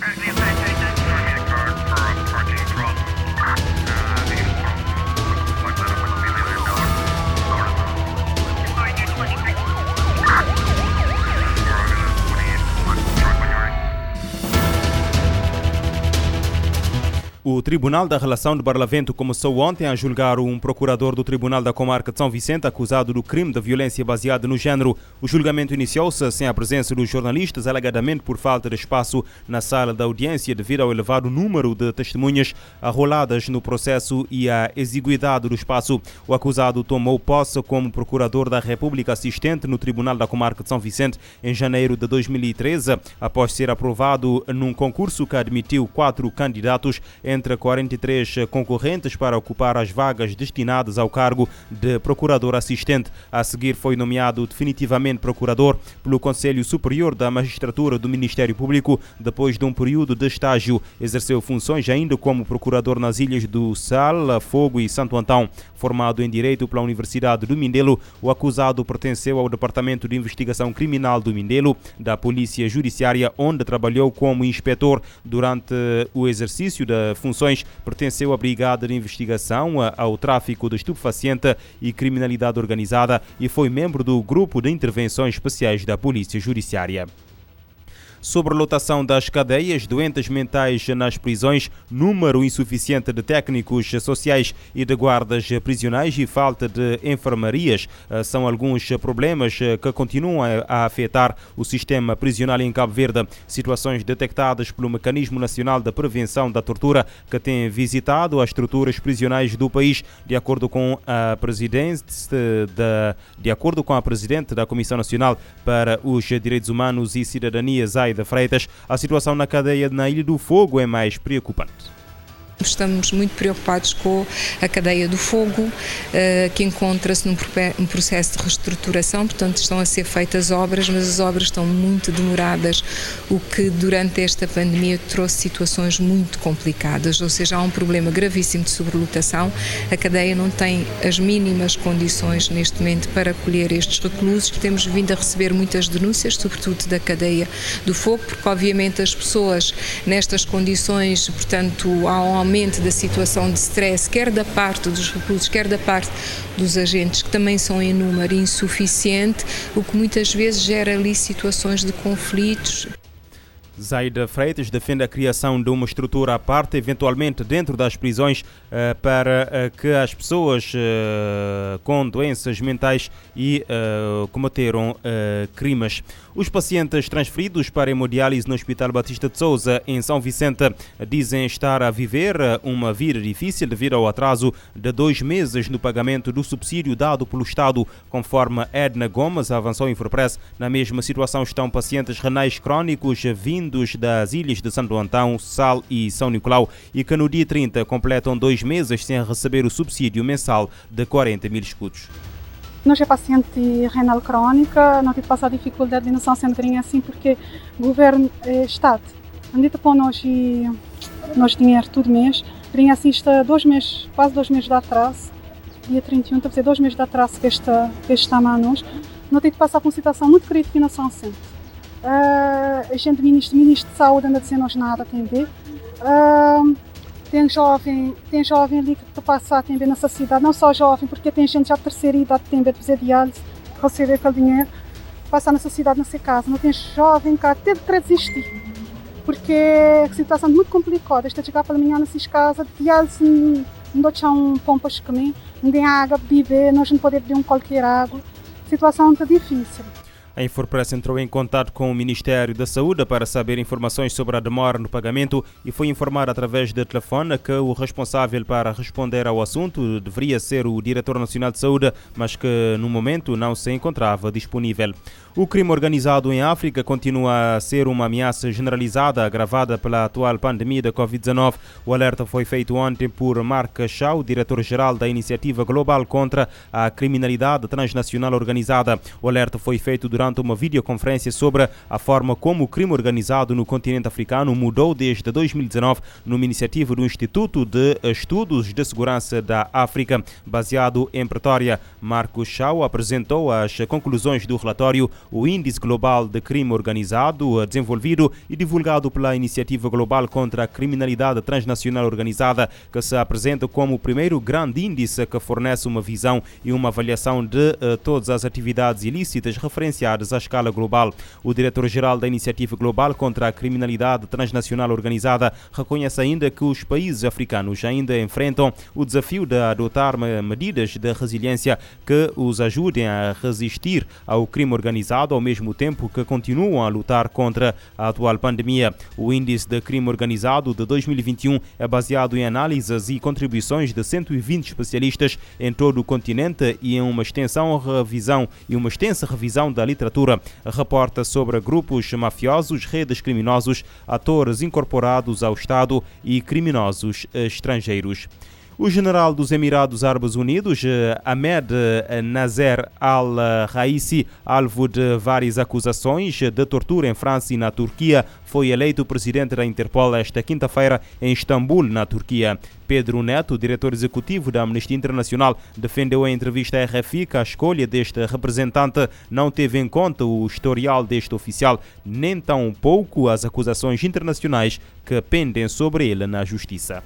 Right, O Tribunal da Relação de Barlavento começou ontem a julgar um procurador do Tribunal da Comarca de São Vicente acusado do crime de violência baseada no género. O julgamento iniciou-se sem a presença dos jornalistas, alegadamente por falta de espaço na sala da audiência devido ao elevado número de testemunhas arroladas no processo e à exiguidade do espaço. O acusado tomou posse como procurador da República assistente no Tribunal da Comarca de São Vicente em janeiro de 2013, após ser aprovado num concurso que admitiu quatro candidatos entre 43 concorrentes para ocupar as vagas destinadas ao cargo de procurador assistente. A seguir foi nomeado definitivamente procurador pelo Conselho Superior da Magistratura do Ministério Público depois de um período de estágio. Exerceu funções ainda como procurador nas ilhas do Sal, Fogo e Santo Antão. Formado em Direito pela Universidade do Mindelo, o acusado pertenceu ao Departamento de Investigação Criminal do Mindelo, da Polícia Judiciária, onde trabalhou como inspetor durante o exercício da funções, pertenceu à Brigada de Investigação ao Tráfico de Estupefaciente e Criminalidade Organizada e foi membro do Grupo de Intervenções Especiais da Polícia Judiciária sobrelotação das cadeias, doentes mentais nas prisões, número insuficiente de técnicos sociais e de guardas prisionais e falta de enfermarias eh, são alguns problemas eh, que continuam a afetar o sistema prisional em Cabo Verde. Situações detectadas pelo Mecanismo Nacional de Prevenção da Tortura, que tem visitado as estruturas prisionais do país, de acordo com a presidente da, de acordo com a presidente da Comissão Nacional para os Direitos Humanos e Cidadania, Zay da Freitas, a situação na cadeia na Ilha do Fogo é mais preocupante. Estamos muito preocupados com a cadeia do fogo, eh, que encontra-se num processo de reestruturação, portanto, estão a ser feitas obras, mas as obras estão muito demoradas, o que durante esta pandemia trouxe situações muito complicadas, ou seja, há um problema gravíssimo de sobrelotação. A cadeia não tem as mínimas condições neste momento para acolher estes reclusos. Temos vindo a receber muitas denúncias, sobretudo da cadeia do fogo, porque obviamente as pessoas nestas condições, portanto, há um aumento da situação de stress, quer da parte dos reclusos, quer da parte dos agentes, que também são em número insuficiente, o que muitas vezes gera ali situações de conflitos. Zaida Freitas defende a criação de uma estrutura à parte, eventualmente dentro das prisões, eh, para eh, que as pessoas eh, com doenças mentais e cometeram crimes. Os pacientes transferidos para hemodiálise no Hospital Batista de Souza, em São Vicente, dizem estar a viver uma vida difícil devido ao atraso de dois meses no pagamento do subsídio dado pelo Estado, conforme Edna Gomes avançou em Forpress. Na mesma situação estão pacientes renais crónicos vindo vindos das ilhas de Santo Antão, Sal e São Nicolau e que no dia 30 completam dois meses sem receber o subsídio mensal de 40 mil escudos. Nós é paciente renal crónica, não tem passado dificuldade de noção sempre assim porque o governo é Estado. Andita para nós e nós dinheiro todo mês, vinha assim está dois meses, quase dois meses de atraso, dia 31, está a dizer dois meses de atraso que está, que está a nós, não tem de passar por uma situação muito crítica na São Centro. Uh, a gente, ministro, ministro de Saúde, anda dizendo-nos nada, atender. Uh, tem jovem, tem jovem ali que passa a atender nessa cidade, não só jovem, porque tem gente já de terceira idade que tem de fazer diálise, receber aquele dinheiro, passar nessa cidade, nessa casa. Não tem jovem cá, até de desistir, porque a situação é muito complicada. Esta chegar pela manhã nessas casas, diálise, não deixar um pompas comer, não tem água, beber, nós não podemos beber um qualquer água. A situação muito difícil. A Infopress entrou em contato com o Ministério da Saúde para saber informações sobre a demora no pagamento e foi informado através de telefone que o responsável para responder ao assunto deveria ser o Diretor Nacional de Saúde, mas que no momento não se encontrava disponível. O crime organizado em África continua a ser uma ameaça generalizada agravada pela atual pandemia da Covid-19. O alerta foi feito ontem por Mark Shaw, diretor-geral da Iniciativa Global contra a Criminalidade Transnacional Organizada. O alerta foi feito durante durante uma videoconferência sobre a forma como o crime organizado no continente africano mudou desde 2019 numa iniciativa do Instituto de Estudos de Segurança da África, baseado em Pretória. Marcos Chau apresentou as conclusões do relatório O Índice Global de Crime Organizado, desenvolvido e divulgado pela Iniciativa Global contra a Criminalidade Transnacional Organizada, que se apresenta como o primeiro grande índice que fornece uma visão e uma avaliação de uh, todas as atividades ilícitas referenciadas à escala global. O diretor-geral da Iniciativa Global contra a Criminalidade Transnacional Organizada reconhece ainda que os países africanos ainda enfrentam o desafio de adotar medidas de resiliência que os ajudem a resistir ao crime organizado ao mesmo tempo que continuam a lutar contra a atual pandemia. O índice de crime organizado de 2021 é baseado em análises e contribuições de 120 especialistas em todo o continente e em uma extensão revisão e uma extensa revisão da literatura. Reporta sobre grupos mafiosos, redes criminosos, atores incorporados ao Estado e criminosos estrangeiros. O general dos Emirados Árabes Unidos, eh, Ahmed eh, Nazer al-Raisi, alvo de várias acusações de tortura em França e na Turquia, foi eleito presidente da Interpol esta quinta-feira em Istambul, na Turquia. Pedro Neto, diretor executivo da Amnistia Internacional, defendeu em entrevista à RFI que a escolha deste representante não teve em conta o historial deste oficial, nem tão pouco as acusações internacionais que pendem sobre ele na justiça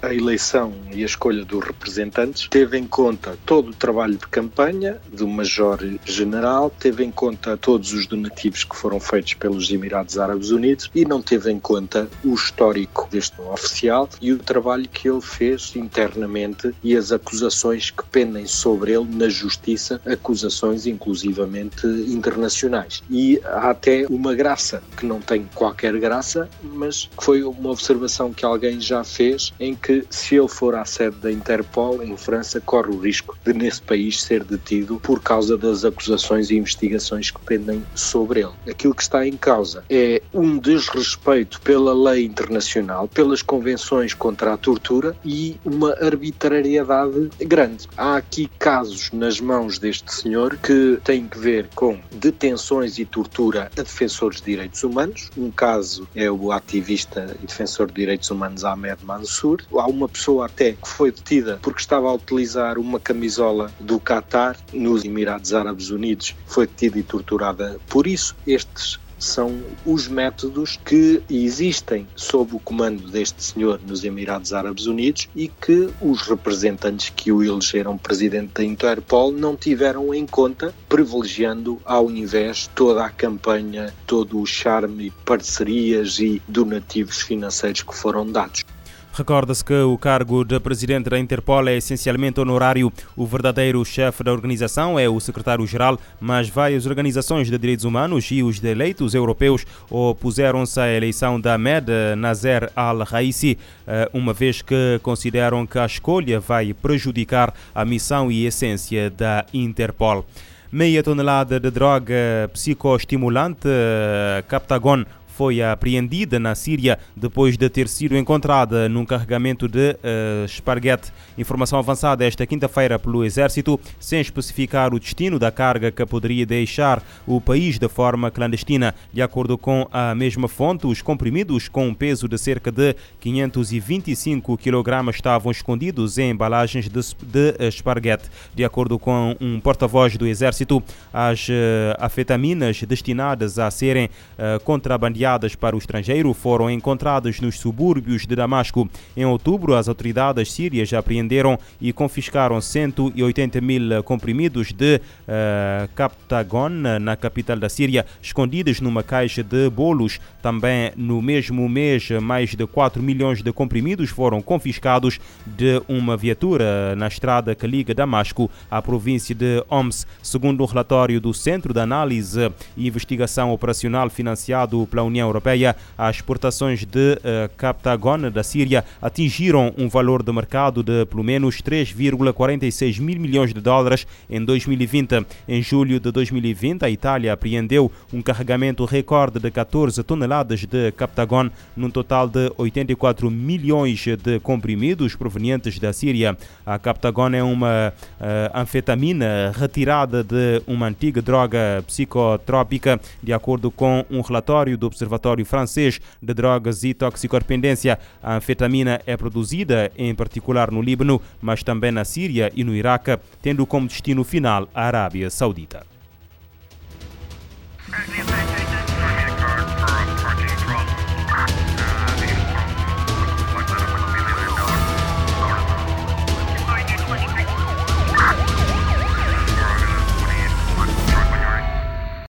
a eleição e a escolha dos representantes teve em conta todo o trabalho de campanha do Major-General, teve em conta todos os donativos que foram feitos pelos Emirados Árabes Unidos e não teve em conta o histórico deste oficial e o trabalho que ele fez internamente e as acusações que pendem sobre ele na justiça, acusações inclusivamente internacionais. E há até uma graça, que não tem qualquer graça, mas foi uma observação que alguém já fez em que que, se ele for à sede da Interpol em França, corre o risco de, nesse país, ser detido por causa das acusações e investigações que pendem sobre ele. Aquilo que está em causa é um desrespeito pela lei internacional, pelas convenções contra a tortura e uma arbitrariedade grande. Há aqui casos nas mãos deste senhor que têm que ver com detenções e tortura a defensores de direitos humanos. Um caso é o ativista e defensor de direitos humanos Ahmed Mansour há uma pessoa até que foi detida porque estava a utilizar uma camisola do Qatar nos Emirados Árabes Unidos, foi detida e torturada por isso. Estes são os métodos que existem sob o comando deste senhor nos Emirados Árabes Unidos e que os representantes que o elegeram presidente da Interpol não tiveram em conta, privilegiando ao invés toda a campanha, todo o charme, parcerias e donativos financeiros que foram dados. Recorda-se que o cargo de presidente da Interpol é essencialmente honorário. O verdadeiro chefe da organização é o secretário-geral, mas várias organizações de direitos humanos e os eleitos europeus opuseram-se à eleição da Ahmed Nazer al-Raisi, eh, uma vez que consideram que a escolha vai prejudicar a missão e essência da Interpol. Meia tonelada de droga psicoestimulante eh, Captagon foi apreendida na Síria depois de ter sido encontrada num carregamento de uh, esparguete. Informação avançada esta quinta-feira pelo Exército, sem especificar o destino da carga que poderia deixar o país de forma clandestina. De acordo com a mesma fonte, os comprimidos com um peso de cerca de 525 kg estavam escondidos em embalagens de, de esparguete. De acordo com um porta-voz do Exército, as uh, afetaminas destinadas a serem uh, contrabandeadas enviadas para o estrangeiro foram encontradas nos subúrbios de Damasco. Em outubro, as autoridades sírias apreenderam e confiscaram 180 mil comprimidos de uh, Captagon na capital da Síria, escondidos numa caixa de bolos. Também no mesmo mês, mais de 4 milhões de comprimidos foram confiscados de uma viatura na estrada que liga Damasco à província de Homs, segundo o um relatório do Centro de Análise e Investigação Operacional financiado pela União União Europeia, as exportações de uh, Captagon da Síria atingiram um valor de mercado de pelo menos 3,46 mil milhões de dólares em 2020. Em julho de 2020, a Itália apreendeu um carregamento recorde de 14 toneladas de Captagon, num total de 84 milhões de comprimidos provenientes da Síria. A Captagon é uma uh, anfetamina retirada de uma antiga droga psicotrópica, de acordo com um relatório do Observatório Francês de Drogas e Toxicodependência. A anfetamina é produzida em particular no Líbano, mas também na Síria e no Iraque, tendo como destino final a Arábia Saudita.